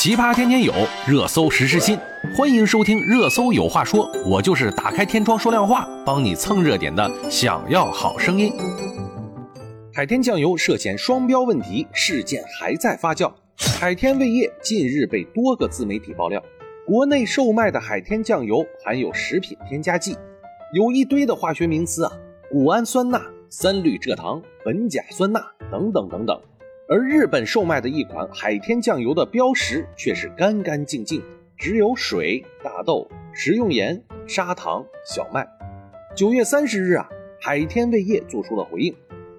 奇葩天天有，热搜实时新，欢迎收听《热搜有话说》，我就是打开天窗说亮话，帮你蹭热点的。想要好声音，海天酱油涉嫌双标问题事件还在发酵。海天味业近日被多个自媒体爆料，国内售卖的海天酱油含有食品添加剂，有一堆的化学名词啊，谷氨酸钠、三氯蔗糖、苯甲酸钠等等等等。而日本售卖的一款海天酱油的标识却是干干净净，只有水、大豆、食用盐、砂糖、小麦。九月三十日啊，海天味业做出了回应，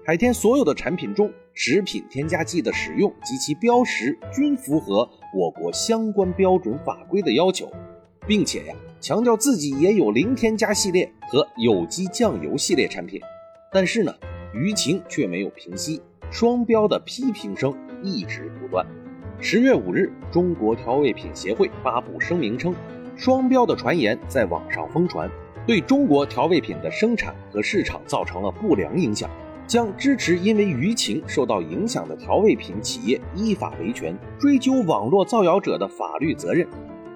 海天所有的产品中食品添加剂的使用及其标识均符合我国相关标准法规的要求，并且呀，强调自己也有零添加系列和有机酱油系列产品。但是呢，舆情却没有平息。双标的批评声一直不断。十月五日，中国调味品协会发布声明称，双标的传言在网上疯传，对中国调味品的生产和市场造成了不良影响，将支持因为舆情受到影响的调味品企业依法维权，追究网络造谣者的法律责任。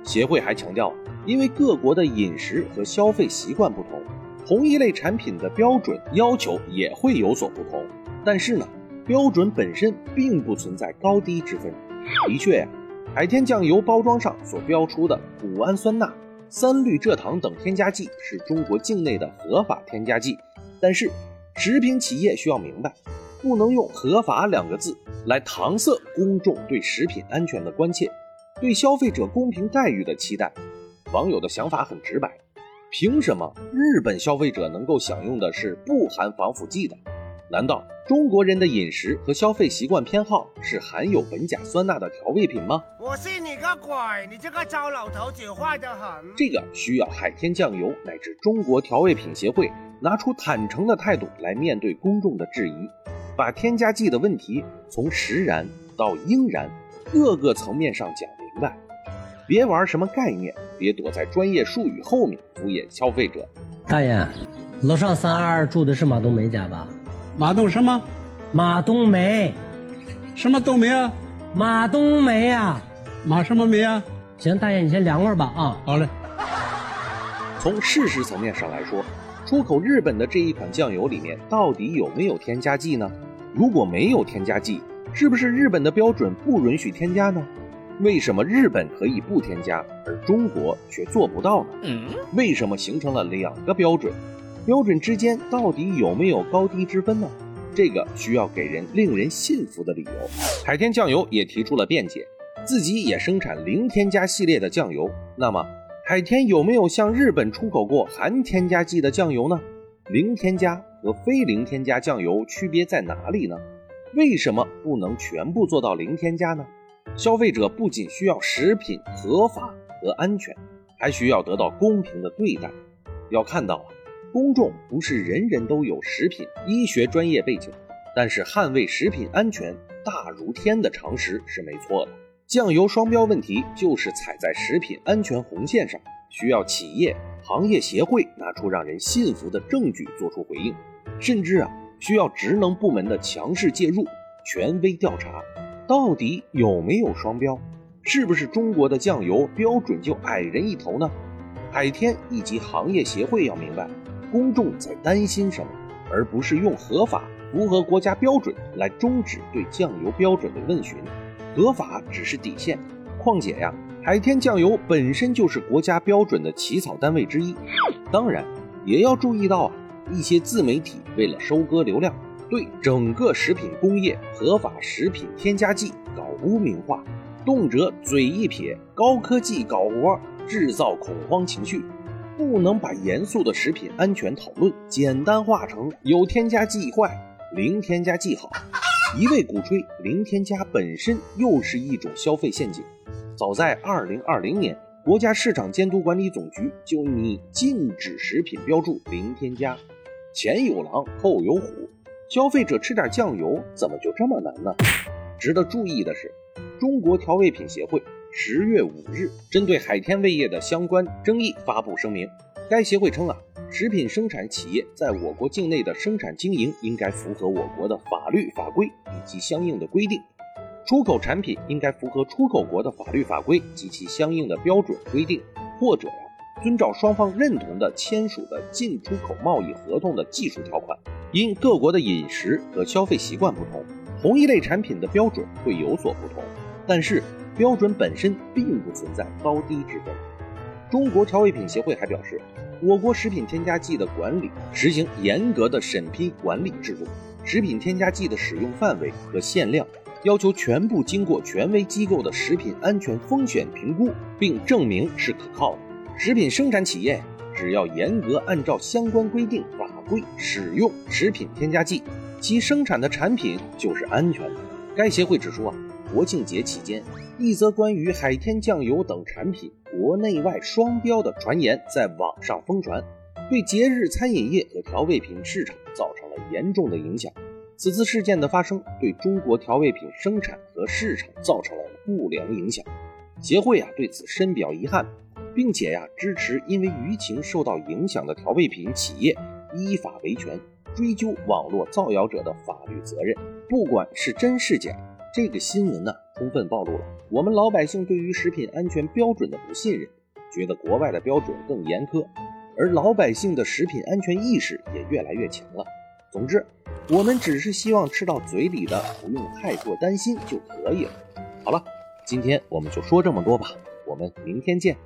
协会还强调，因为各国的饮食和消费习惯不同，同一类产品的标准要求也会有所不同。但是呢？标准本身并不存在高低之分。的确呀，海天酱油包装上所标出的谷氨酸钠、三氯蔗糖等添加剂是中国境内的合法添加剂。但是，食品企业需要明白，不能用“合法”两个字来搪塞公众对食品安全的关切，对消费者公平待遇的期待。网友的想法很直白：凭什么日本消费者能够享用的是不含防腐剂的？难道中国人的饮食和消费习惯偏好是含有苯甲酸钠的调味品吗？我信你个鬼！你这个糟老头子坏得很。这个需要海天酱油乃至中国调味品协会拿出坦诚的态度来面对公众的质疑，把添加剂的问题从实然到应然各个层面上讲明白，别玩什么概念，别躲在专业术语后面敷衍消费者。大爷，楼上三二住的是马冬梅家吧？马冬什么？马冬梅，什么冬梅啊？马冬梅啊，马什么梅啊？行，大爷你先凉快吧啊。好嘞。从事实层面上来说，出口日本的这一款酱油里面到底有没有添加剂呢？如果没有添加剂，是不是日本的标准不允许添加呢？为什么日本可以不添加，而中国却做不到呢？为什么形成了两个标准？标准之间到底有没有高低之分呢？这个需要给人令人信服的理由。海天酱油也提出了辩解，自己也生产零添加系列的酱油。那么，海天有没有向日本出口过含添加剂的酱油呢？零添加和非零添加酱油区别在哪里呢？为什么不能全部做到零添加呢？消费者不仅需要食品合法和安全，还需要得到公平的对待。要看到啊。公众不是人人都有食品医学专业背景，但是捍卫食品安全大如天的常识是没错的。酱油双标问题就是踩在食品安全红线上，需要企业行业协会拿出让人信服的证据做出回应，甚至啊需要职能部门的强势介入，权威调查，到底有没有双标，是不是中国的酱油标准就矮人一头呢？海天以及行业协会要明白。公众在担心什么，而不是用合法、符合国家标准来终止对酱油标准的问询。合法只是底线。况且呀，海天酱油本身就是国家标准的起草单位之一。当然，也要注意到啊，一些自媒体为了收割流量，对整个食品工业合法食品添加剂搞污名化，动辄嘴一撇，高科技搞活，制造恐慌情绪。不能把严肃的食品安全讨论简单化成有添加剂坏，零添加剂好，一味鼓吹零添加本身又是一种消费陷阱。早在二零二零年，国家市场监督管理总局就拟禁止食品标注零添加。前有狼后有虎，消费者吃点酱油怎么就这么难呢？值得注意的是，中国调味品协会。十月五日，针对海天味业的相关争议发布声明。该协会称啊，食品生产企业在我国境内的生产经营应该符合我国的法律法规以及相应的规定，出口产品应该符合出口国的法律法规及其相应的标准规定，或者呀，遵照双方认同的签署的进出口贸易合同的技术条款。因各国的饮食和消费习惯不同，同一类产品的标准会有所不同，但是标准本身并不存在高低之分。中国调味品协会还表示，我国食品添加剂的管理实行严格的审批管理制度，食品添加剂的使用范围和限量要求全部经过权威机构的食品安全风险评估，并证明是可靠的。食品生产企业只要严格按照相关规定法规使用食品添加剂，其生产的产品就是安全的。该协会指出啊，国庆节期间，一则关于海天酱油等产品国内外双标的传言在网上疯传，对节日餐饮业和调味品市场造成了严重的影响。此次事件的发生，对中国调味品生产和市场造成了不良影响。协会啊对此深表遗憾。并且呀，支持因为舆情受到影响的调味品企业依法维权，追究网络造谣者的法律责任。不管是真是假，这个新闻呢，充分暴露了我们老百姓对于食品安全标准的不信任，觉得国外的标准更严苛，而老百姓的食品安全意识也越来越强了。总之，我们只是希望吃到嘴里的不用太过担心就可以了。好了，今天我们就说这么多吧，我们明天见。